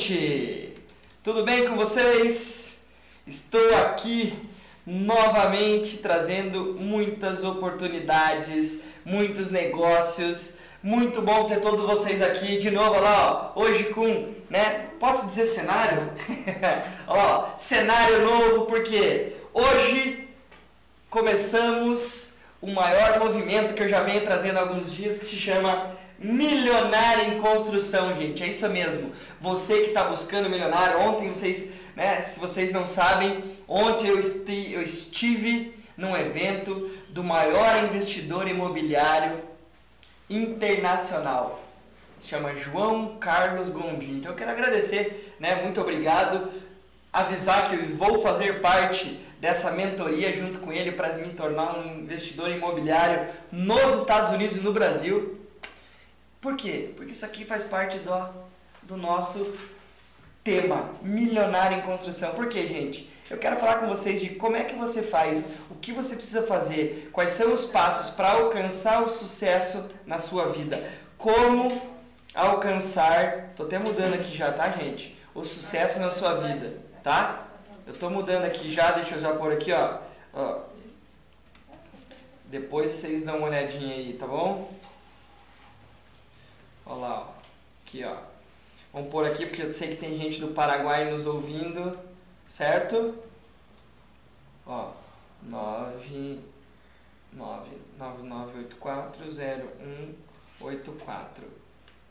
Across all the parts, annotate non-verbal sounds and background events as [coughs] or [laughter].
gente! Tudo bem com vocês? Estou aqui novamente trazendo muitas oportunidades, muitos negócios. Muito bom ter todos vocês aqui de novo, olha lá, ó, hoje com, né, posso dizer cenário? [laughs] ó, cenário novo, porque hoje começamos o maior movimento que eu já venho trazendo há alguns dias, que se chama Milionário em construção, gente. É isso mesmo. Você que está buscando milionário, ontem vocês, né, se vocês não sabem, ontem eu, esti eu estive num evento do maior investidor imobiliário internacional. Se chama João Carlos Gondim. Então eu quero agradecer, né? Muito obrigado. Avisar que eu vou fazer parte dessa mentoria junto com ele para me tornar um investidor imobiliário nos Estados Unidos e no Brasil. Por quê? Porque isso aqui faz parte do, do nosso tema, milionário em construção. Por quê, gente? Eu quero falar com vocês de como é que você faz, o que você precisa fazer, quais são os passos para alcançar o sucesso na sua vida. Como alcançar, tô até mudando aqui já, tá, gente? O sucesso na sua vida, tá? Eu tô mudando aqui já, deixa eu já pôr aqui, ó. ó. Depois vocês dão uma olhadinha aí, tá bom? Olha lá, ó. aqui ó. Vamos pôr aqui porque eu sei que tem gente do Paraguai nos ouvindo, certo? Ó, 9 9 9984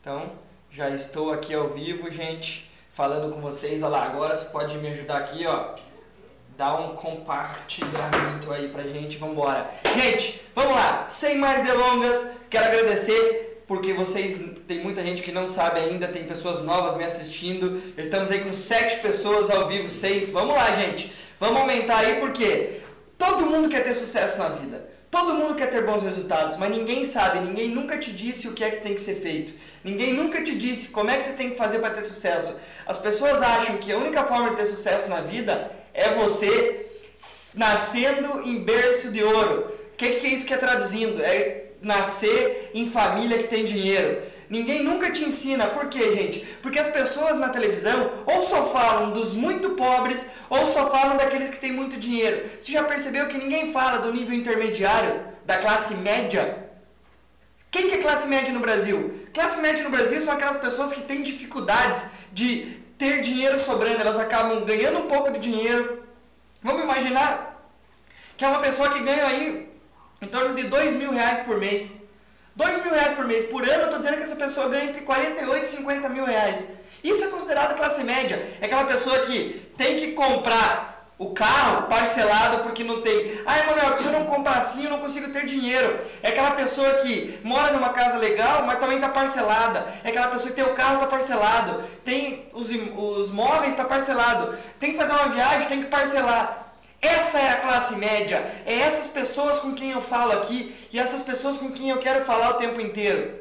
Então, já estou aqui ao vivo, gente, falando com vocês. Olha lá, agora você pode me ajudar aqui, ó. Dá um compartilhamento aí pra gente, vamos embora. Gente, vamos lá, sem mais delongas, quero agradecer porque vocês tem muita gente que não sabe ainda, tem pessoas novas me assistindo. Estamos aí com sete pessoas ao vivo, seis. Vamos lá, gente. Vamos aumentar aí porque todo mundo quer ter sucesso na vida. Todo mundo quer ter bons resultados, mas ninguém sabe, ninguém nunca te disse o que é que tem que ser feito. Ninguém nunca te disse como é que você tem que fazer para ter sucesso. As pessoas acham que a única forma de ter sucesso na vida é você nascendo em berço de ouro. O que, que é isso que é traduzindo? É nascer em família que tem dinheiro. Ninguém nunca te ensina. Por quê, gente? Porque as pessoas na televisão ou só falam dos muito pobres ou só falam daqueles que têm muito dinheiro. Você já percebeu que ninguém fala do nível intermediário, da classe média? Quem que é classe média no Brasil? Classe média no Brasil são aquelas pessoas que têm dificuldades de ter dinheiro sobrando. Elas acabam ganhando um pouco de dinheiro. Vamos imaginar que é uma pessoa que ganha aí em torno de 2 mil reais por mês. 2 mil reais por mês. Por ano, eu estou dizendo que essa pessoa ganha entre 48 e 50 mil reais. Isso é considerado classe média. É aquela pessoa que tem que comprar o carro parcelado porque não tem. Ah, Emanuel, se eu não comprar assim, eu não consigo ter dinheiro. É aquela pessoa que mora numa casa legal, mas também está parcelada. É aquela pessoa que tem o carro, está parcelado. Tem os, os móveis, está parcelado. Tem que fazer uma viagem, tem que parcelar. Essa é a classe média. É essas pessoas com quem eu falo aqui e essas pessoas com quem eu quero falar o tempo inteiro.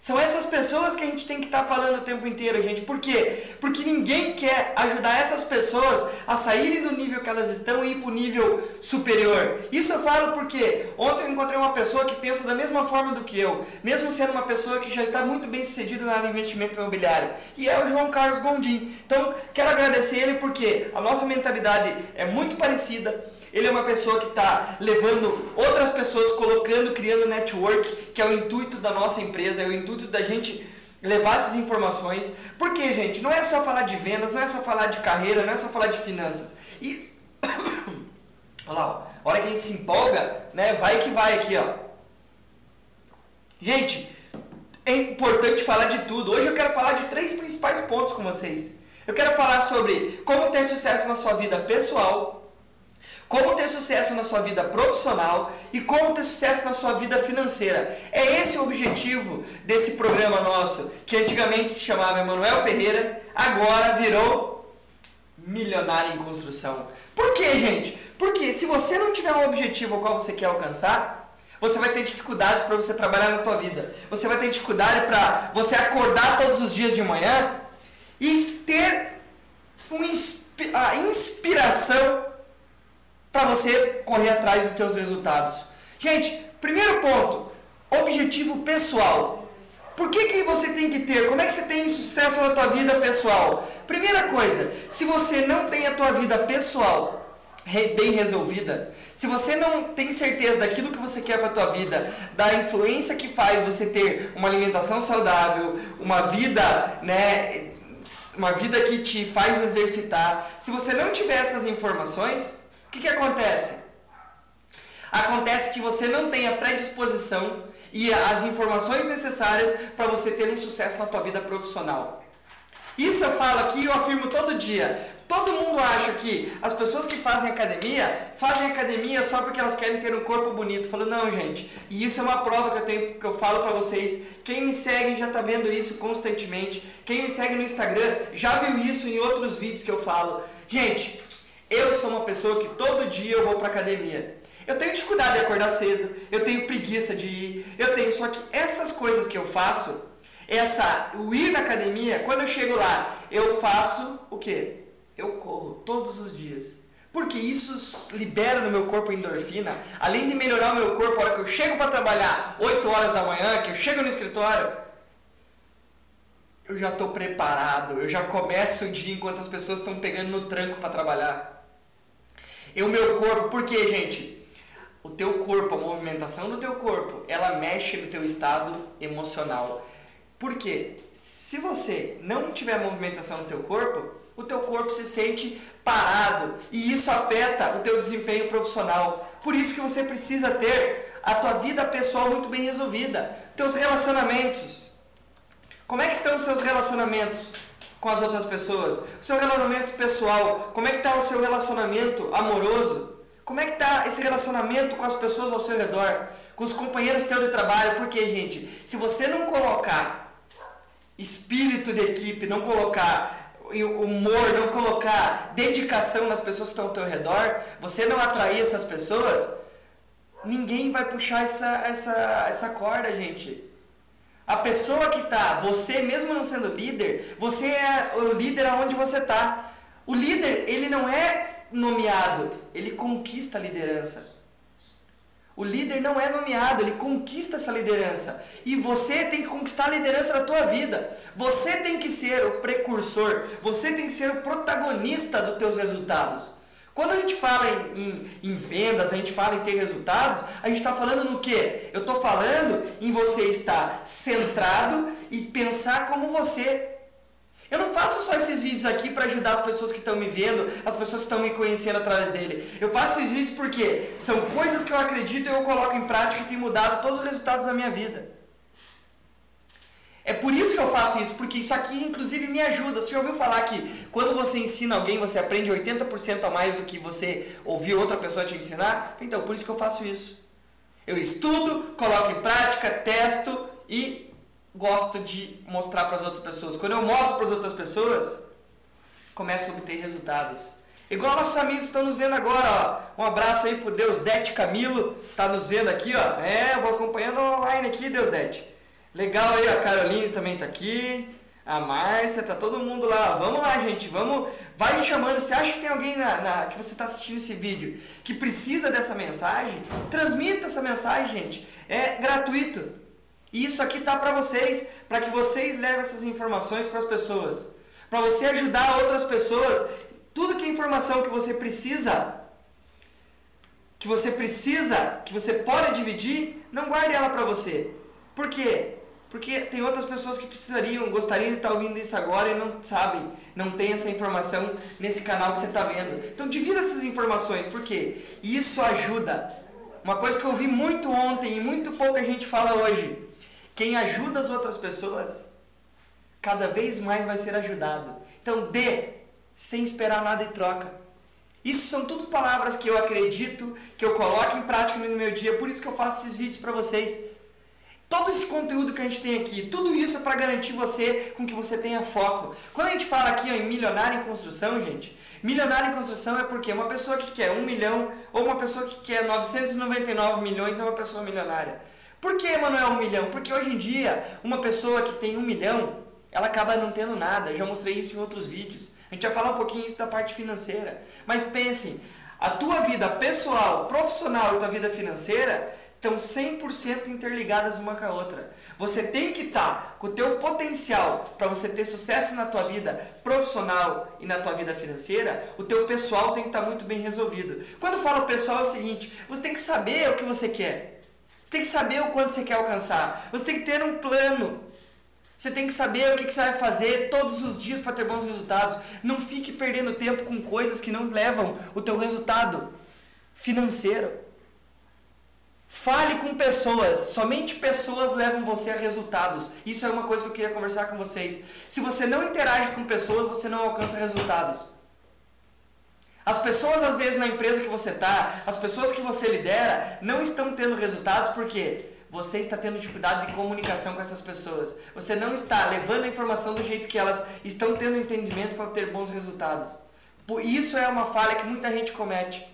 São essas pessoas que a gente tem que estar tá falando o tempo inteiro, gente. Por quê? Porque ninguém quer ajudar essas pessoas a saírem do nível que elas estão e ir para o nível superior. Isso eu falo porque ontem eu encontrei uma pessoa que pensa da mesma forma do que eu, mesmo sendo uma pessoa que já está muito bem sucedida na área de investimento imobiliário. E é o João Carlos Gondim. Então, quero agradecer ele porque a nossa mentalidade é muito parecida ele é uma pessoa que está levando outras pessoas, colocando, criando network, que é o intuito da nossa empresa, é o intuito da gente levar essas informações. Porque, gente, não é só falar de vendas, não é só falar de carreira, não é só falar de finanças. E [coughs] olha lá, a hora que a gente se empolga, né, vai que vai aqui, ó. Gente, é importante falar de tudo. Hoje eu quero falar de três principais pontos com vocês. Eu quero falar sobre como ter sucesso na sua vida pessoal, como ter sucesso na sua vida profissional e como ter sucesso na sua vida financeira. É esse o objetivo desse programa nosso, que antigamente se chamava Emanuel Ferreira, agora virou Milionário em Construção. Por quê, gente? Porque se você não tiver um objetivo ao qual você quer alcançar, você vai ter dificuldades para você trabalhar na tua vida. Você vai ter dificuldade para você acordar todos os dias de manhã e ter a inspiração para você correr atrás dos seus resultados. Gente, primeiro ponto, objetivo pessoal. Por que, que você tem que ter? Como é que você tem sucesso na tua vida pessoal? Primeira coisa, se você não tem a tua vida pessoal bem resolvida, se você não tem certeza daquilo que você quer para a tua vida, da influência que faz você ter uma alimentação saudável, uma vida, né, uma vida que te faz exercitar, se você não tiver essas informações, o que, que acontece? Acontece que você não tem a predisposição e as informações necessárias para você ter um sucesso na tua vida profissional. Isso eu falo aqui e eu afirmo todo dia. Todo mundo acha que as pessoas que fazem academia fazem academia só porque elas querem ter um corpo bonito. Falo, não, gente. E isso é uma prova que eu tenho que eu falo para vocês. Quem me segue já tá vendo isso constantemente. Quem me segue no Instagram já viu isso em outros vídeos que eu falo. Gente, eu sou uma pessoa que todo dia eu vou para academia. Eu tenho dificuldade de acordar cedo, eu tenho preguiça de ir, eu tenho só que essas coisas que eu faço, essa o ir na academia, quando eu chego lá, eu faço o quê? Eu corro todos os dias. Porque isso libera no meu corpo endorfina, além de melhorar o meu corpo, a hora que eu chego para trabalhar, 8 horas da manhã, que eu chego no escritório, eu já estou preparado, eu já começo o dia enquanto as pessoas estão pegando no tranco para trabalhar. E o meu corpo, por quê, gente? O teu corpo, a movimentação do teu corpo, ela mexe no teu estado emocional. Por quê? Se você não tiver movimentação no teu corpo, o teu corpo se sente parado e isso afeta o teu desempenho profissional. Por isso que você precisa ter a tua vida pessoal muito bem resolvida, teus relacionamentos. Como é que estão os seus relacionamentos com as outras pessoas? O seu relacionamento pessoal, como é que está o seu relacionamento amoroso? Como é que está esse relacionamento com as pessoas ao seu redor? Com os companheiros teu de trabalho? Porque, gente, se você não colocar espírito de equipe, não colocar humor, não colocar dedicação nas pessoas que estão ao teu redor, você não atrair essas pessoas, ninguém vai puxar essa, essa, essa corda, gente. A pessoa que está, você mesmo não sendo líder, você é o líder aonde você está. O líder, ele não é nomeado, ele conquista a liderança. O líder não é nomeado, ele conquista essa liderança. E você tem que conquistar a liderança da tua vida. Você tem que ser o precursor, você tem que ser o protagonista dos teus resultados. Quando a gente fala em, em, em vendas, a gente fala em ter resultados, a gente está falando no quê? Eu estou falando em você estar centrado e pensar como você eu não faço só esses vídeos aqui para ajudar as pessoas que estão me vendo, as pessoas que estão me conhecendo através dele. Eu faço esses vídeos porque são coisas que eu acredito e eu coloco em prática e tem mudado todos os resultados da minha vida. É por isso que eu faço isso, porque isso aqui inclusive me ajuda. Você já ouviu falar que quando você ensina alguém, você aprende 80% a mais do que você ouviu outra pessoa te ensinar? Então, por isso que eu faço isso. Eu estudo, coloco em prática, testo e gosto de mostrar para as outras pessoas. Quando eu mostro para as outras pessoas, começo a obter resultados. Igual nossos amigos estão nos vendo agora, ó. Um abraço aí pro Deus Dete Camilo, tá nos vendo aqui, ó. É, vou acompanhando online aqui, Deus Dete. Legal aí, a Caroline também tá aqui. A Márcia, tá todo mundo lá. Vamos lá, gente, vamos. Vai me chamando. Se acha que tem alguém na, na que você está assistindo esse vídeo que precisa dessa mensagem, transmita essa mensagem, gente. É gratuito. E isso aqui tá para vocês, para que vocês levem essas informações para as pessoas, para você ajudar outras pessoas. Tudo que é informação que você precisa, que você precisa, que você pode dividir, não guarde ela para você. Por quê? Porque tem outras pessoas que precisariam, gostariam de estar ouvindo isso agora e não sabem, não tem essa informação nesse canal que você está vendo. Então divida essas informações, porque isso ajuda. Uma coisa que eu ouvi muito ontem e muito pouca gente fala hoje quem ajuda as outras pessoas, cada vez mais vai ser ajudado. Então, dê sem esperar nada em troca. Isso são tudo palavras que eu acredito, que eu coloco em prática no meu dia, por isso que eu faço esses vídeos para vocês. Todo esse conteúdo que a gente tem aqui, tudo isso é para garantir você com que você tenha foco. Quando a gente fala aqui ó, em milionário em construção, gente, milionário em construção é porque uma pessoa que quer um milhão ou uma pessoa que quer 999 milhões é uma pessoa milionária. Por que, Manuel, um milhão? Porque hoje em dia, uma pessoa que tem um milhão, ela acaba não tendo nada. Eu já mostrei isso em outros vídeos. A gente vai falar um pouquinho isso da parte financeira. Mas pensem, a tua vida pessoal, profissional e tua vida financeira estão 100% interligadas uma com a outra. Você tem que estar tá com o teu potencial para você ter sucesso na tua vida profissional e na tua vida financeira, o teu pessoal tem que estar tá muito bem resolvido. Quando falo pessoal é o seguinte, você tem que saber o que você quer. Você tem que saber o quanto você quer alcançar. Você tem que ter um plano. Você tem que saber o que, você vai fazer todos os dias para ter bons resultados. Não fique perdendo tempo com coisas que não levam o teu resultado financeiro. Fale com pessoas, somente pessoas levam você a resultados. Isso é uma coisa que eu queria conversar com vocês. Se você não interage com pessoas, você não alcança resultados. As pessoas, às vezes, na empresa que você está, as pessoas que você lidera, não estão tendo resultados porque você está tendo dificuldade de comunicação com essas pessoas. Você não está levando a informação do jeito que elas estão tendo entendimento para ter bons resultados. Isso é uma falha que muita gente comete.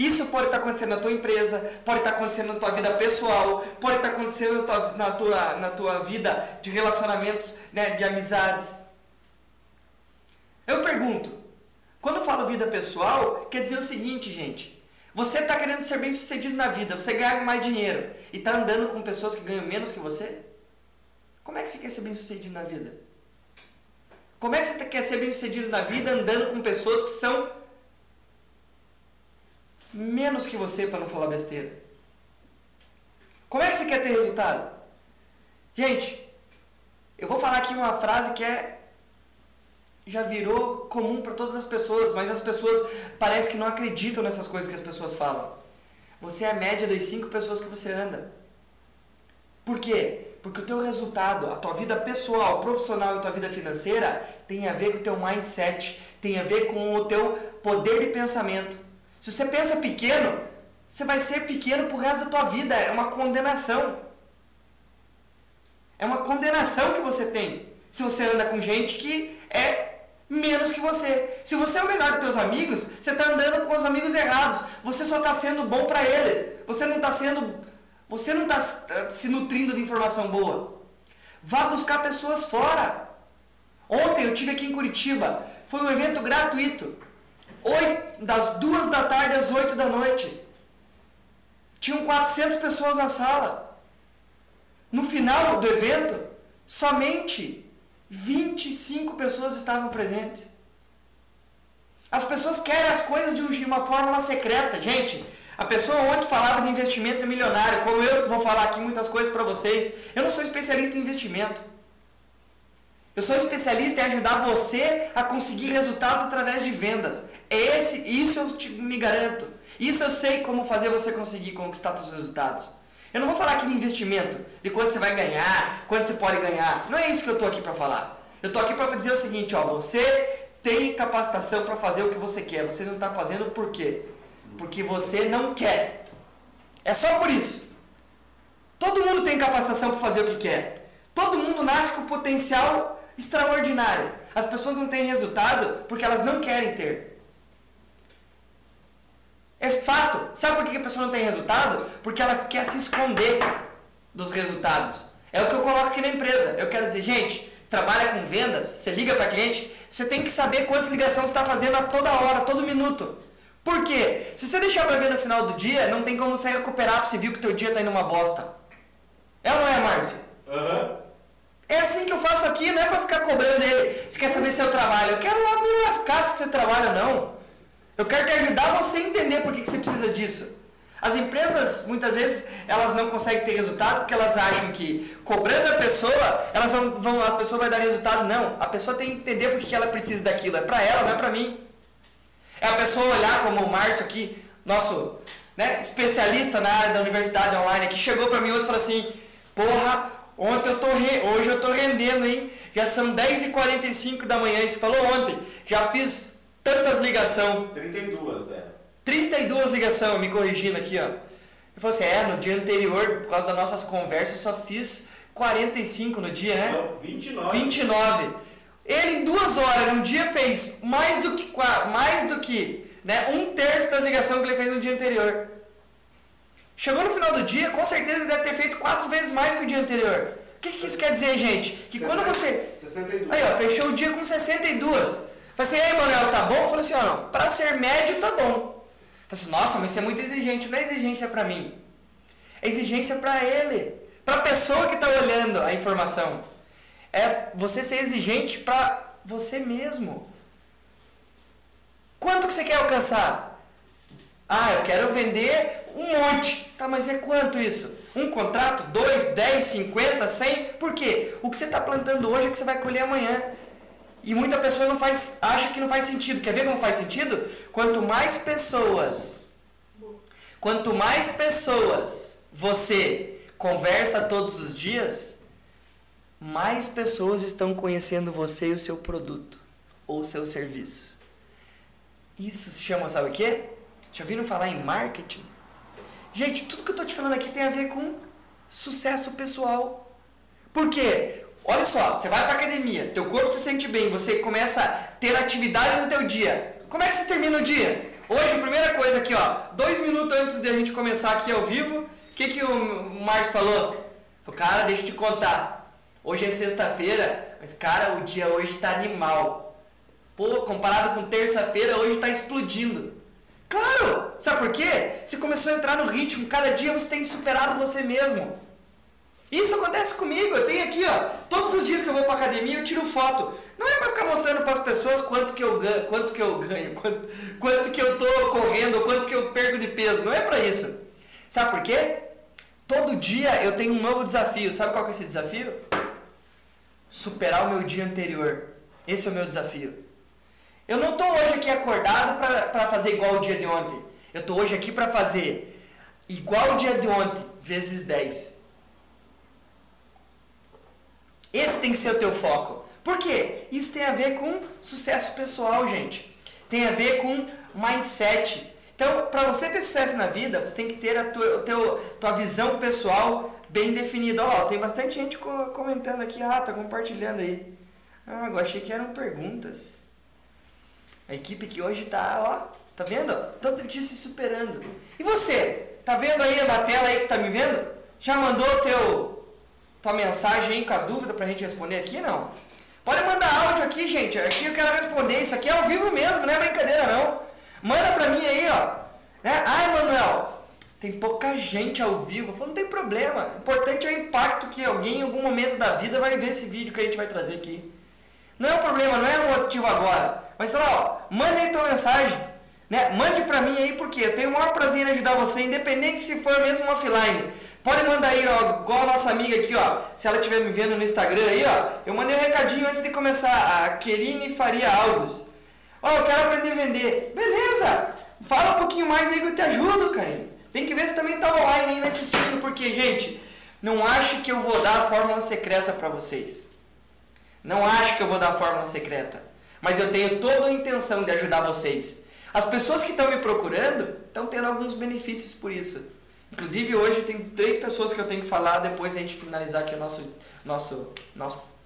Isso pode estar acontecendo na tua empresa, pode estar acontecendo na tua vida pessoal, pode estar acontecendo na tua, na tua, na tua vida de relacionamentos, né, de amizades. Eu pergunto, quando eu falo vida pessoal, quer dizer o seguinte, gente. Você está querendo ser bem sucedido na vida, você ganhar mais dinheiro e está andando com pessoas que ganham menos que você? Como é que você quer ser bem sucedido na vida? Como é que você quer ser bem sucedido na vida andando com pessoas que são menos que você para não falar besteira. Como é que você quer ter resultado? Gente, eu vou falar aqui uma frase que é já virou comum para todas as pessoas, mas as pessoas parece que não acreditam nessas coisas que as pessoas falam. Você é a média das cinco pessoas que você anda. Por quê? Porque o teu resultado, a tua vida pessoal, profissional e a tua vida financeira tem a ver com o teu mindset, tem a ver com o teu poder de pensamento. Se você pensa pequeno, você vai ser pequeno pro resto da tua vida. É uma condenação. É uma condenação que você tem. Se você anda com gente que é menos que você. Se você é o melhor dos teus amigos, você está andando com os amigos errados. Você só está sendo bom para eles. Você não está sendo, você não está tá se nutrindo de informação boa. Vá buscar pessoas fora. Ontem eu tive aqui em Curitiba. Foi um evento gratuito. 8, das duas da tarde às 8 da noite. Tinham 400 pessoas na sala. No final do evento, somente 25 pessoas estavam presentes. As pessoas querem as coisas de uma fórmula secreta. Gente, a pessoa ontem falava de investimento milionário, como eu vou falar aqui muitas coisas para vocês. Eu não sou especialista em investimento. Eu sou especialista em ajudar você a conseguir resultados através de vendas. Esse, isso eu te, me garanto. Isso eu sei como fazer você conseguir conquistar seus resultados. Eu não vou falar aqui de investimento, de quanto você vai ganhar, quanto você pode ganhar. Não é isso que eu estou aqui para falar. Eu estou aqui para dizer o seguinte, ó, você tem capacitação para fazer o que você quer. Você não está fazendo por quê? Porque você não quer. É só por isso. Todo mundo tem capacitação para fazer o que quer. Todo mundo nasce com potencial extraordinário. As pessoas não têm resultado porque elas não querem ter. É fato. Sabe por que a pessoa não tem resultado? Porque ela quer se esconder dos resultados. É o que eu coloco aqui na empresa. Eu quero dizer, gente, você trabalha com vendas, você liga para cliente, você tem que saber quantas ligações está fazendo a toda hora, todo minuto. Por quê? Se você deixar para ver no final do dia, não tem como você recuperar para você ver que teu dia está indo uma bosta. É ou não é, Márcio? Uhum. É assim que eu faço aqui, não é para ficar cobrando ele. Você quer saber se eu trabalho? Eu quero lá me lascar se você trabalha ou não. Eu quero te ajudar você a entender por que, você precisa disso. As empresas, muitas vezes, elas não conseguem ter resultado porque elas acham que cobrando a pessoa, elas vão, a pessoa vai dar resultado. Não, a pessoa tem que entender por que ela precisa daquilo. É para ela, não é para mim. É a pessoa olhar como o Márcio aqui, nosso né, especialista na área da universidade online, que chegou para mim ontem e falou assim: Porra, ontem eu tô re... hoje eu tô rendendo, hein? Já são 10h45 da manhã. Você falou ontem, já fiz tantas ligação. 32, é. 32 ligação, me corrigindo aqui, ó. Eu falei assim, é, no dia anterior, por causa das nossas conversas, eu só fiz 45 no dia, né? Não, 29. 29. Ele em duas horas no dia fez mais do que mais do que né, um terço das ligações que ele fez no dia anterior. Chegou no final do dia, com certeza ele deve ter feito quatro vezes mais que o dia anterior. O que, que isso quer dizer, gente? Que 60, quando você. 62. Aí, ó, fechou o dia com 62. Falei assim, ei, Manuel, tá bom? Falei assim, ó, não, pra ser médio tá bom. Falei assim, nossa, mas você é muito exigente. Não é exigência pra mim. É exigência para ele, para a pessoa que está olhando a informação. É você ser exigente para você mesmo. Quanto que você quer alcançar? Ah, eu quero vender um monte. Tá, mas é quanto isso? Um contrato? Dois, dez, cinquenta, cem? Por quê? O que você está plantando hoje é que você vai colher amanhã. E muita pessoa não faz, acha que não faz sentido. Quer ver como faz sentido? Quanto mais pessoas, quanto mais pessoas você conversa todos os dias, mais pessoas estão conhecendo você e o seu produto ou o seu serviço. Isso se chama, sabe o quê? Já viram falar em marketing? Gente, tudo que eu estou te falando aqui tem a ver com sucesso pessoal. Por quê? Olha só, você vai para academia, teu corpo se sente bem, você começa a ter atividade no teu dia. Como é que você termina o dia? Hoje, primeira coisa aqui, ó, dois minutos antes de a gente começar aqui ao vivo, o que, que o Márcio falou? Falou, cara, deixa eu te contar. Hoje é sexta-feira, mas cara, o dia hoje tá animal. Pô, comparado com terça-feira, hoje tá explodindo. Claro! Sabe por quê? Você começou a entrar no ritmo, cada dia você tem superado você mesmo. Isso acontece comigo, eu tenho aqui, ó, todos os dias que eu vou para academia eu tiro foto. Não é para ficar mostrando para as pessoas quanto que eu ganho, quanto que eu ganho, quanto, quanto que eu tô correndo, quanto que eu perco de peso. Não é para isso. Sabe por quê? Todo dia eu tenho um novo desafio. Sabe qual que é esse desafio? Superar o meu dia anterior. Esse é o meu desafio. Eu não tô hoje aqui acordado para fazer igual o dia de ontem. Eu tô hoje aqui para fazer igual o dia de ontem, vezes 10. Esse tem que ser o teu foco. Por quê? Isso tem a ver com sucesso pessoal, gente. Tem a ver com mindset. Então, para você ter sucesso na vida, você tem que ter a tua, tua visão pessoal bem definida. Ó, tem bastante gente comentando aqui, ah, tá compartilhando aí. Ah, eu achei que eram perguntas. A equipe que hoje tá, ó, tá vendo? Todo dia se superando. E você? Tá vendo aí na tela aí que tá me vendo? Já mandou teu tua mensagem aí com a dúvida pra gente responder aqui, não? Pode mandar áudio aqui, gente. Aqui eu quero responder. Isso aqui é ao vivo mesmo, não é brincadeira, não. Manda pra mim aí, ó. Né? Ai, Manuel, tem pouca gente ao vivo. Eu falo, não tem problema. O importante é o impacto que alguém em algum momento da vida vai ver esse vídeo que a gente vai trazer aqui. Não é um problema, não é um motivo agora. Mas sei lá, ó, manda aí tua mensagem. Né? Mande pra mim aí, porque eu tenho o maior prazer em ajudar você, independente se for mesmo offline. Pode mandar aí, ó, igual a nossa amiga aqui, ó. Se ela estiver me vendo no Instagram aí, ó. Eu mandei um recadinho antes de começar. A Querine Faria Alves. Ó, eu quero aprender a vender. Beleza! Fala um pouquinho mais aí que eu te ajudo, cara. Tem que ver se também tá online aí me assistindo, porque, gente, não acho que eu vou dar a fórmula secreta para vocês. Não acho que eu vou dar a fórmula secreta. Mas eu tenho toda a intenção de ajudar vocês. As pessoas que estão me procurando estão tendo alguns benefícios por isso. Inclusive hoje tem três pessoas que eu tenho que falar depois da gente finalizar aqui o nosso, nosso, nosso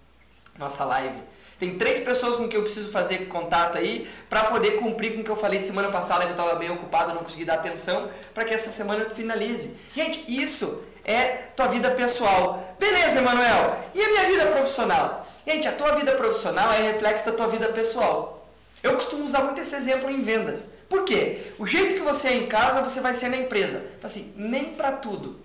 nossa live. Tem três pessoas com que eu preciso fazer contato aí para poder cumprir com o que eu falei de semana passada que eu estava bem ocupado, não consegui dar atenção, para que essa semana eu finalize. Gente, isso é tua vida pessoal. Beleza, Emanuel? E a minha vida profissional? Gente, a tua vida profissional é reflexo da tua vida pessoal. Eu costumo usar muito esse exemplo em vendas. Por quê? O jeito que você é em casa, você vai ser na empresa. Então, assim, nem para tudo.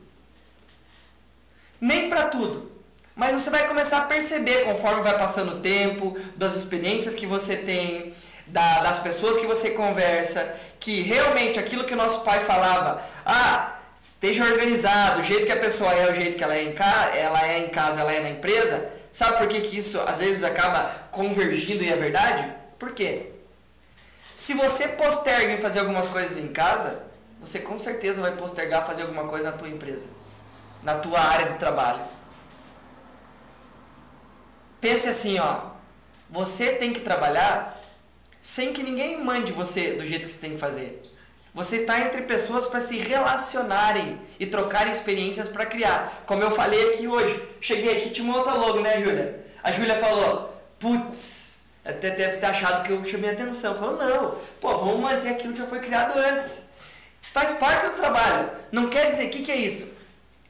Nem para tudo. Mas você vai começar a perceber conforme vai passando o tempo, das experiências que você tem, da, das pessoas que você conversa, que realmente aquilo que o nosso pai falava, ah, esteja organizado, o jeito que a pessoa é, o jeito que ela é em, ca ela é em casa, ela é na empresa. Sabe por que, que isso às vezes acaba convergindo e é verdade? Por quê? Se você posterga em fazer algumas coisas em casa, você com certeza vai postergar fazer alguma coisa na tua empresa, na tua área de trabalho. Pense assim, ó, você tem que trabalhar sem que ninguém mande você do jeito que você tem que fazer. Você está entre pessoas para se relacionarem e trocarem experiências para criar. Como eu falei aqui hoje. Cheguei aqui tinha uma outra logo, né, Júlia? A Júlia falou: "Putz, até deve ter achado que eu chamei atenção. Falou, não, pô, vamos manter aquilo que já foi criado antes. Faz parte do trabalho. Não quer dizer, que, que é isso?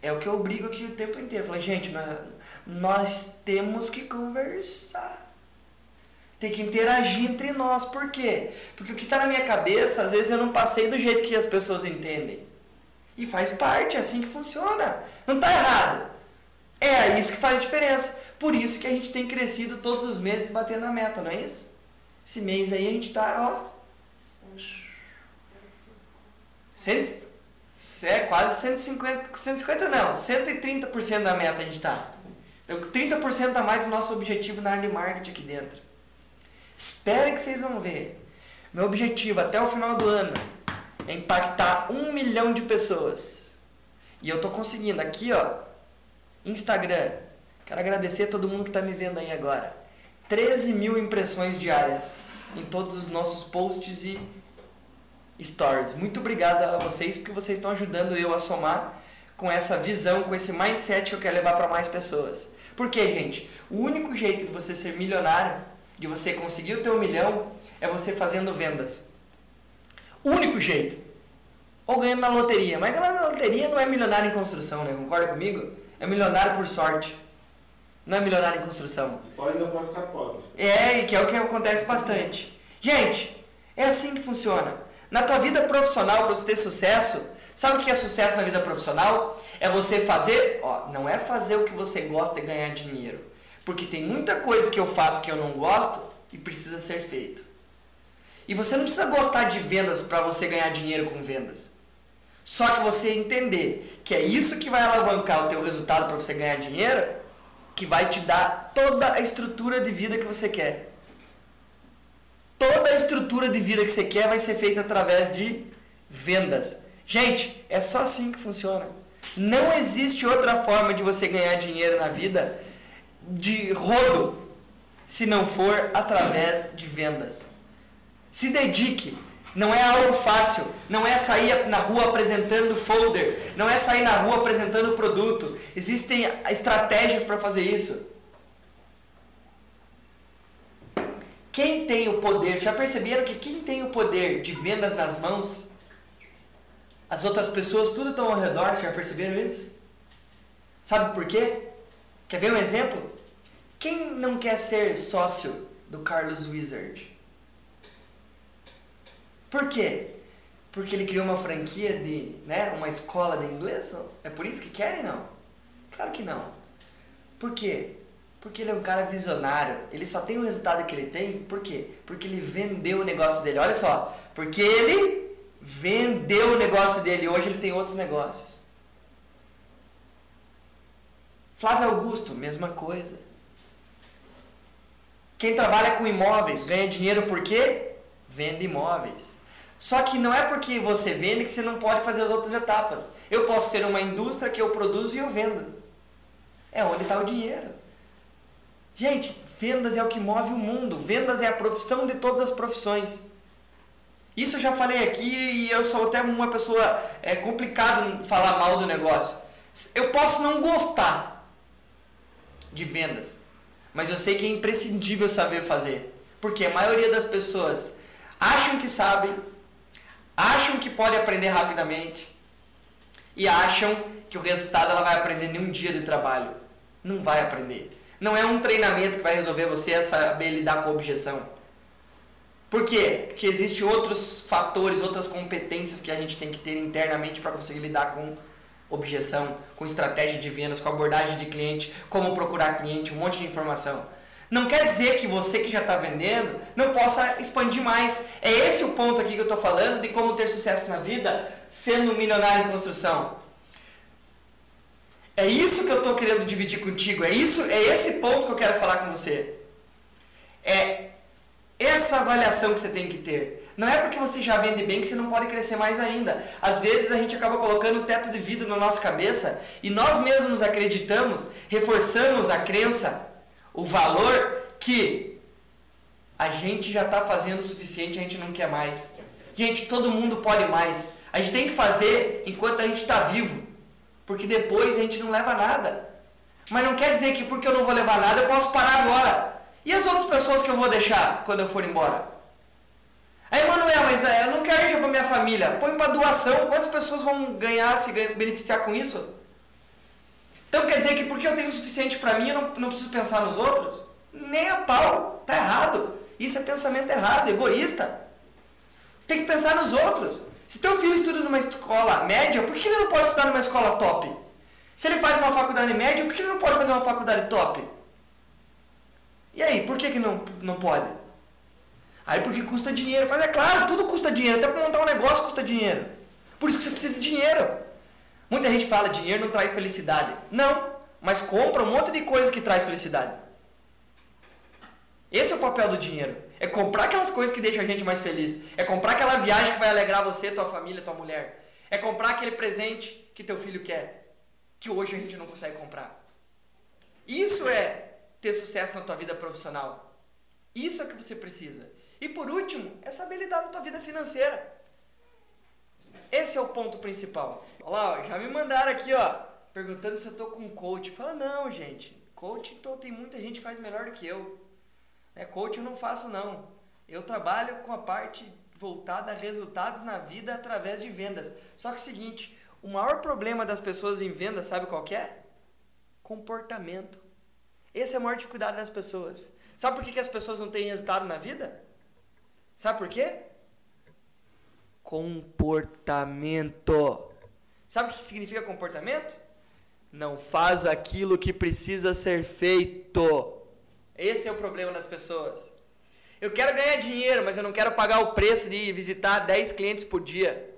É o que eu brigo aqui o tempo inteiro. Falei, gente, nós, nós temos que conversar. Tem que interagir entre nós. Por quê? Porque o que está na minha cabeça, às vezes eu não passei do jeito que as pessoas entendem. E faz parte, é assim que funciona. Não está errado. É isso que faz diferença. Por isso que a gente tem crescido todos os meses batendo a meta, não é isso? Esse mês aí a gente está, ó. Cento, é quase 150, 150 não, 130% da meta a gente está. Então 30% a mais do nosso objetivo na área de marketing aqui dentro. Espere que vocês vão ver. Meu objetivo até o final do ano é impactar um milhão de pessoas. E eu estou conseguindo aqui, ó, Instagram. Quero agradecer a todo mundo que está me vendo aí agora. 13 mil impressões diárias em todos os nossos posts e stories. Muito obrigado a vocês porque vocês estão ajudando eu a somar com essa visão, com esse mindset que eu quero levar para mais pessoas. Porque, gente, o único jeito de você ser milionário, de você conseguir o teu milhão, é você fazendo vendas. Único jeito. Ou ganhando na loteria. Mas ganhando na loteria não é milionário em construção, né? Concorda comigo? É milionário por sorte. Não é milionário em construção. Pode ainda pode ficar pobre. É, e que é o que acontece bastante. Gente, é assim que funciona. Na tua vida profissional, para você ter sucesso, sabe o que é sucesso na vida profissional? É você fazer, ó, não é fazer o que você gosta e ganhar dinheiro. Porque tem muita coisa que eu faço que eu não gosto e precisa ser feito. E você não precisa gostar de vendas para você ganhar dinheiro com vendas. Só que você entender que é isso que vai alavancar o teu resultado para você ganhar dinheiro, que vai te dar toda a estrutura de vida que você quer. Toda a estrutura de vida que você quer vai ser feita através de vendas. Gente, é só assim que funciona. Não existe outra forma de você ganhar dinheiro na vida de rodo se não for através de vendas. Se dedique. Não é algo fácil. Não é sair na rua apresentando folder. Não é sair na rua apresentando produto. Existem estratégias para fazer isso. Quem tem o poder, já perceberam que quem tem o poder de vendas nas mãos, as outras pessoas tudo estão ao redor, já perceberam isso? Sabe por quê? Quer ver um exemplo? Quem não quer ser sócio do Carlos Wizard? Por quê? Porque ele criou uma franquia de, né, uma escola de inglês? É por isso que querem, não? Claro que não. Por quê? Porque ele é um cara visionário. Ele só tem o resultado que ele tem. Por quê? Porque ele vendeu o negócio dele. Olha só. Porque ele vendeu o negócio dele. Hoje ele tem outros negócios. Flávio Augusto, mesma coisa. Quem trabalha com imóveis ganha dinheiro por quê? Vende imóveis. Só que não é porque você vende que você não pode fazer as outras etapas. Eu posso ser uma indústria que eu produzo e eu vendo. É onde está o dinheiro. Gente, vendas é o que move o mundo. Vendas é a profissão de todas as profissões. Isso eu já falei aqui e eu sou até uma pessoa é complicado falar mal do negócio. Eu posso não gostar de vendas, mas eu sei que é imprescindível saber fazer, porque a maioria das pessoas acham que sabem, acham que pode aprender rapidamente e acham que o resultado ela vai aprender em um dia de trabalho. Não vai aprender. Não é um treinamento que vai resolver você a saber lidar com a objeção. Por quê? Porque existem outros fatores, outras competências que a gente tem que ter internamente para conseguir lidar com objeção, com estratégia de vendas, com abordagem de cliente, como procurar cliente, um monte de informação. Não quer dizer que você que já está vendendo não possa expandir mais. É esse o ponto aqui que eu estou falando de como ter sucesso na vida sendo um milionário em construção. É isso que eu estou querendo dividir contigo. É isso, é esse ponto que eu quero falar com você. É essa avaliação que você tem que ter. Não é porque você já vende bem que você não pode crescer mais ainda. Às vezes a gente acaba colocando o teto de vida na nossa cabeça e nós mesmos acreditamos, reforçamos a crença o valor que a gente já está fazendo o suficiente, a gente não quer mais. Gente, todo mundo pode mais. A gente tem que fazer enquanto a gente está vivo, porque depois a gente não leva nada. Mas não quer dizer que porque eu não vou levar nada eu posso parar agora. E as outras pessoas que eu vou deixar quando eu for embora? Aí, Manuel, mas é, eu não quero ir para minha família. Põe para doação. Quantas pessoas vão ganhar, se beneficiar com isso? Então quer dizer que porque eu tenho o suficiente para mim, eu não, não preciso pensar nos outros? Nem a pau. Tá errado. Isso é pensamento errado, egoísta. Você tem que pensar nos outros. Se teu filho estuda numa escola média, por que ele não pode estudar numa escola top? Se ele faz uma faculdade média, por que ele não pode fazer uma faculdade top? E aí, por que, que não, não pode? Aí porque custa dinheiro. Mas é claro, tudo custa dinheiro. Até para montar um negócio custa dinheiro. Por isso que você precisa de dinheiro. Muita gente fala dinheiro não traz felicidade. Não, mas compra um monte de coisa que traz felicidade. Esse é o papel do dinheiro. É comprar aquelas coisas que deixam a gente mais feliz. É comprar aquela viagem que vai alegrar você, tua família, tua mulher. É comprar aquele presente que teu filho quer, que hoje a gente não consegue comprar. Isso é ter sucesso na tua vida profissional. Isso é o que você precisa. E por último, é saber lidar na tua vida financeira. Esse é o ponto principal. Olha lá, já me mandaram aqui, ó, perguntando se eu tô com coach. Fala, não, gente. Coach, então, tem muita gente que faz melhor do que eu. É, coach eu não faço, não. Eu trabalho com a parte voltada a resultados na vida através de vendas. Só que é o seguinte, o maior problema das pessoas em vendas, sabe qual é? Comportamento. Esse é a maior dificuldade das pessoas. Sabe por que, que as pessoas não têm resultado na vida? Sabe por quê? Comportamento. Sabe o que significa comportamento? Não faz aquilo que precisa ser feito. Esse é o problema das pessoas. Eu quero ganhar dinheiro, mas eu não quero pagar o preço de visitar 10 clientes por dia.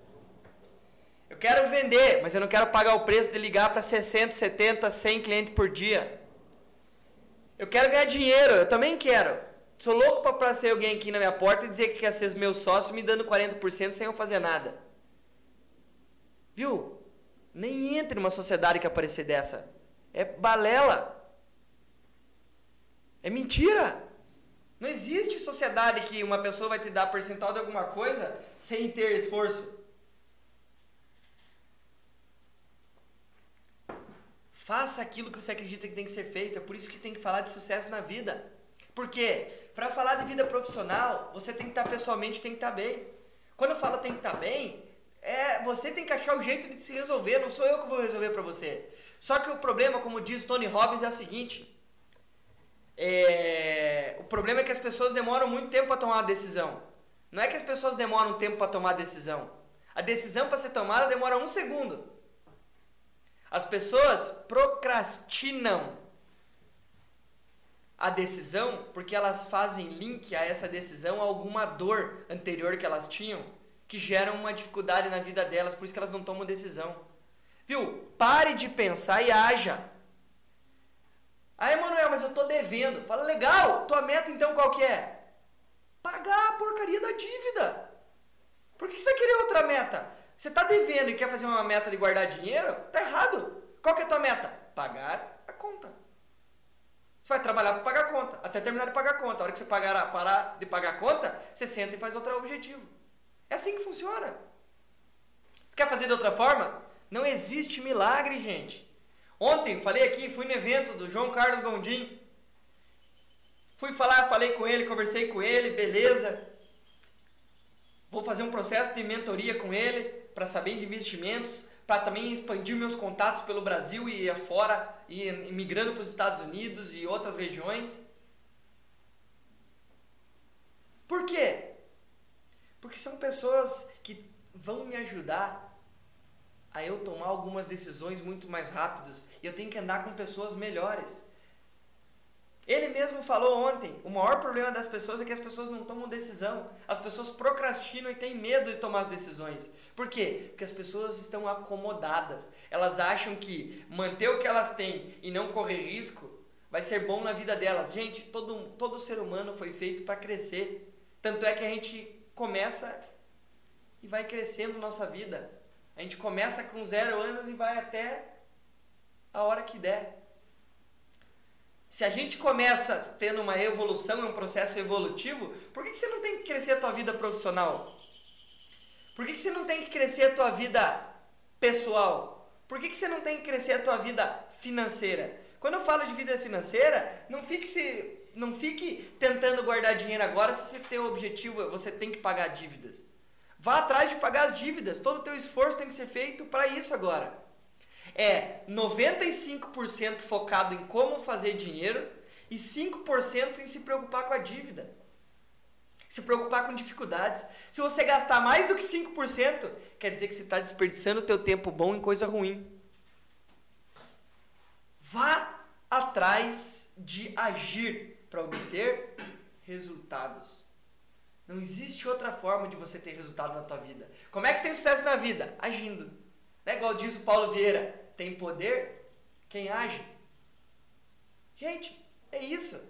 Eu quero vender, mas eu não quero pagar o preço de ligar para 60, 70, 100 clientes por dia. Eu quero ganhar dinheiro, eu também quero. Sou louco para aparecer alguém aqui na minha porta e dizer que quer ser meu sócio me dando 40% sem eu fazer nada. Viu? Nem entre numa sociedade que aparecer dessa. É balela. É mentira. Não existe sociedade que uma pessoa vai te dar percentual de alguma coisa sem ter esforço. Faça aquilo que você acredita que tem que ser feito. É por isso que tem que falar de sucesso na vida. Porque para falar de vida profissional, você tem que estar pessoalmente, tem que estar bem. Quando eu falo tem que estar bem, é você tem que achar o jeito de se resolver. Não sou eu que vou resolver para você. Só que o problema, como diz Tony Robbins, é o seguinte: é, o problema é que as pessoas demoram muito tempo para tomar uma decisão. Não é que as pessoas demoram tempo para tomar a decisão. A decisão para ser tomada demora um segundo. As pessoas procrastinam a decisão porque elas fazem link a essa decisão a alguma dor anterior que elas tinham que geram uma dificuldade na vida delas, por isso que elas não tomam decisão. Viu? Pare de pensar e haja. Aí, Manuel, mas eu tô devendo. Fala, legal, tua meta então qual que é? Pagar a porcaria da dívida. Por que você vai querer outra meta? Você tá devendo e quer fazer uma meta de guardar dinheiro? Tá errado. Qual que é a tua meta? Pagar a conta. Você vai trabalhar para pagar a conta, até terminar de pagar a conta. A hora que você pagar, parar de pagar a conta, você senta e faz outro objetivo. É assim que funciona. Você quer fazer de outra forma? Não existe milagre, gente. Ontem falei aqui, fui no evento do João Carlos Gondim. Fui falar, falei com ele, conversei com ele, beleza. Vou fazer um processo de mentoria com ele para saber de investimentos, para também expandir meus contatos pelo Brasil e afora, e migrando para os Estados Unidos e outras regiões. Por quê? Porque são pessoas que vão me ajudar a eu tomar algumas decisões muito mais rápidos e eu tenho que andar com pessoas melhores. Ele mesmo falou ontem, o maior problema das pessoas é que as pessoas não tomam decisão. As pessoas procrastinam e têm medo de tomar as decisões. Por quê? Porque as pessoas estão acomodadas. Elas acham que manter o que elas têm e não correr risco vai ser bom na vida delas. Gente, todo, todo ser humano foi feito para crescer. Tanto é que a gente começa e vai crescendo nossa vida. A gente começa com zero anos e vai até a hora que der. Se a gente começa tendo uma evolução, um processo evolutivo, por que, que você não tem que crescer a tua vida profissional? Por que, que você não tem que crescer a tua vida pessoal? Por que, que você não tem que crescer a tua vida financeira? Quando eu falo de vida financeira, não fique se não fique tentando guardar dinheiro agora se você tem o objetivo, você tem que pagar dívidas. Vá atrás de pagar as dívidas. Todo o teu esforço tem que ser feito para isso agora. É 95% focado em como fazer dinheiro e 5% em se preocupar com a dívida. Se preocupar com dificuldades. Se você gastar mais do que 5%, quer dizer que você está desperdiçando o teu tempo bom em coisa ruim. Vá atrás de agir para obter resultados. Não existe outra forma de você ter resultado na tua vida. Como é que você tem sucesso na vida? Agindo. Não é igual diz o Paulo Vieira, tem poder quem age. Gente, é isso.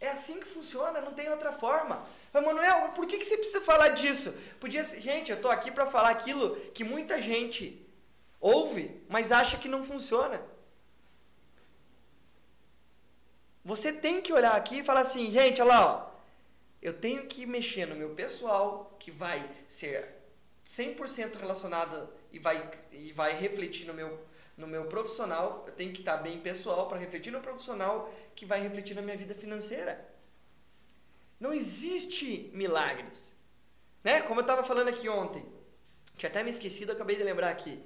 É assim que funciona, não tem outra forma. Mas, Manuel, por que, que você precisa falar disso? Podia ser, gente, eu estou aqui para falar aquilo que muita gente ouve, mas acha que não funciona. Você tem que olhar aqui e falar assim, gente, olha lá, ó, eu tenho que mexer no meu pessoal, que vai ser 100% relacionado e vai, e vai refletir no meu, no meu profissional. Eu tenho que estar bem pessoal para refletir no profissional, que vai refletir na minha vida financeira. Não existe milagres. Né? Como eu estava falando aqui ontem, tinha até me esquecido, acabei de lembrar aqui.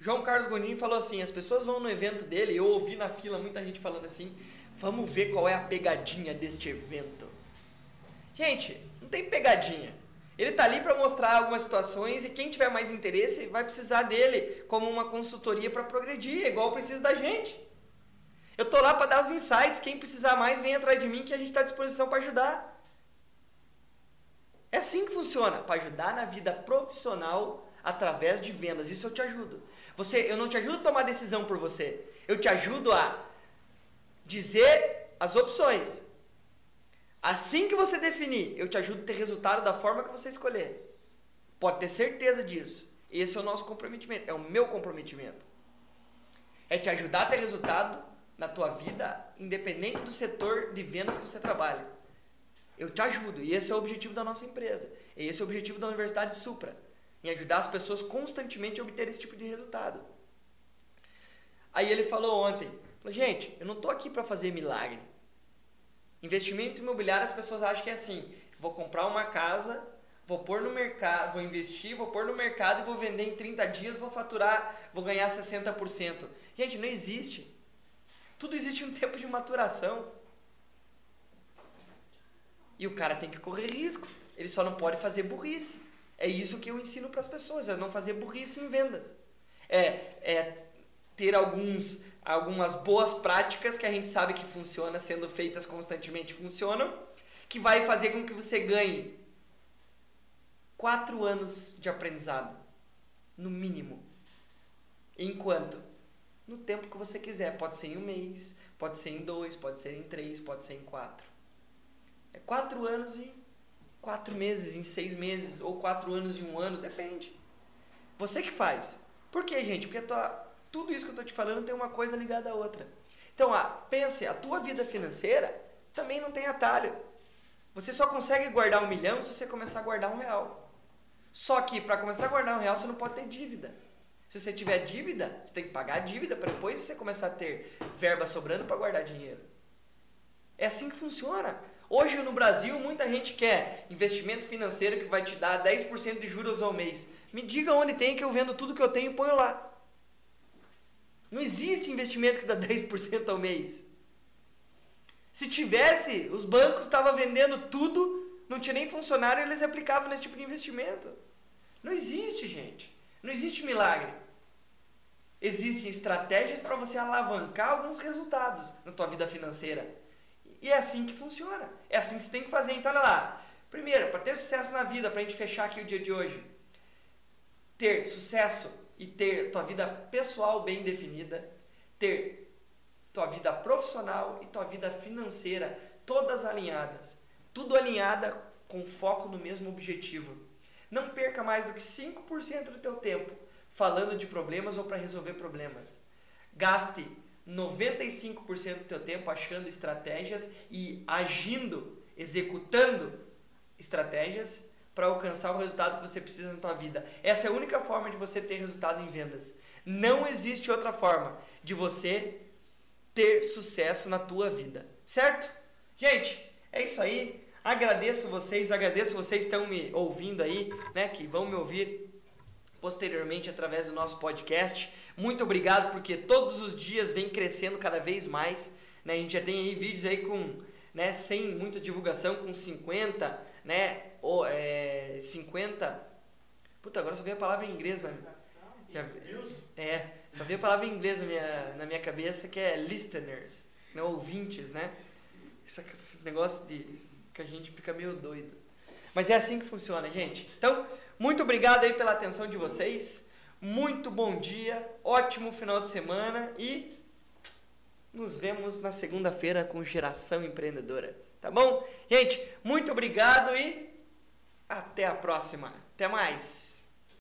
João Carlos Gondim falou assim: as pessoas vão no evento dele, eu ouvi na fila muita gente falando assim, vamos ver qual é a pegadinha deste evento. Gente, não tem pegadinha. Ele está ali para mostrar algumas situações e quem tiver mais interesse vai precisar dele como uma consultoria para progredir, igual precisa da gente. Eu tô lá para dar os insights, quem precisar mais vem atrás de mim que a gente está à disposição para ajudar. É assim que funciona, para ajudar na vida profissional através de vendas. Isso eu te ajudo. Você, eu não te ajudo a tomar decisão por você. Eu te ajudo a dizer as opções. Assim que você definir, eu te ajudo a ter resultado da forma que você escolher. Pode ter certeza disso. Esse é o nosso comprometimento, é o meu comprometimento. É te ajudar a ter resultado na tua vida, independente do setor de vendas que você trabalha. Eu te ajudo, e esse é o objetivo da nossa empresa. E esse é o objetivo da Universidade Supra, em ajudar as pessoas constantemente a obter esse tipo de resultado. Aí ele falou ontem, falou, gente, eu não estou aqui para fazer milagre. Investimento imobiliário, as pessoas acham que é assim: vou comprar uma casa, vou pôr no mercado, vou investir, vou pôr no mercado e vou vender em 30 dias, vou faturar, vou ganhar 60%. Gente, não existe. Tudo existe um [laughs] tempo de maturação. E o cara tem que correr risco. Ele só não pode fazer burrice. É isso que eu ensino para as pessoas, é não fazer burrice em vendas. É, é ter alguns, algumas boas práticas que a gente sabe que funciona, sendo feitas constantemente funcionam, que vai fazer com que você ganhe quatro anos de aprendizado, no mínimo. Enquanto? No tempo que você quiser. Pode ser em um mês, pode ser em dois, pode ser em três, pode ser em quatro. É quatro anos e quatro meses, em seis meses, ou quatro anos e um ano, depende. Você que faz. Por quê, gente? Porque a tua tudo isso que eu estou te falando tem uma coisa ligada à outra. Então, ah, pense, a tua vida financeira também não tem atalho. Você só consegue guardar um milhão se você começar a guardar um real. Só que para começar a guardar um real você não pode ter dívida. Se você tiver dívida, você tem que pagar a dívida para depois você começar a ter verba sobrando para guardar dinheiro. É assim que funciona. Hoje no Brasil, muita gente quer investimento financeiro que vai te dar 10% de juros ao mês. Me diga onde tem que eu vendo tudo que eu tenho e ponho lá. Não existe investimento que dá [laughs] 10% ao mês. Se tivesse, os bancos estavam vendendo tudo, não tinha nem funcionário, eles aplicavam nesse tipo de investimento. Não existe, gente. Não existe milagre. Existem estratégias para você alavancar alguns resultados na tua vida financeira. E é assim que funciona. É assim que você tem que fazer. Então, olha lá. Primeiro, para ter sucesso na vida, para a gente fechar aqui o dia de hoje. Ter sucesso e ter tua vida pessoal bem definida, ter tua vida profissional e tua vida financeira todas alinhadas, tudo alinhada com foco no mesmo objetivo. Não perca mais do que 5% do teu tempo falando de problemas ou para resolver problemas. Gaste 95% do teu tempo achando estratégias e agindo, executando estratégias para alcançar o resultado que você precisa na tua vida. Essa é a única forma de você ter resultado em vendas. Não existe outra forma de você ter sucesso na tua vida, certo? Gente, é isso aí. Agradeço vocês, agradeço vocês que estão me ouvindo aí, né, que vão me ouvir posteriormente através do nosso podcast. Muito obrigado porque todos os dias vem crescendo cada vez mais, né? A gente já tem aí vídeos aí com né, sem muita divulgação, com 50, né, ou, é, 50... Puta, agora só veio a palavra em inglês na... É, só veio a palavra em inglês na minha, na minha cabeça, que é listeners, né, ouvintes, né? Esse negócio de que a gente fica meio doido. Mas é assim que funciona, gente. Então, muito obrigado aí pela atenção de vocês. Muito bom dia, ótimo final de semana e nos vemos na segunda-feira com Geração Empreendedora. Tá bom? Gente, muito obrigado e até a próxima. Até mais.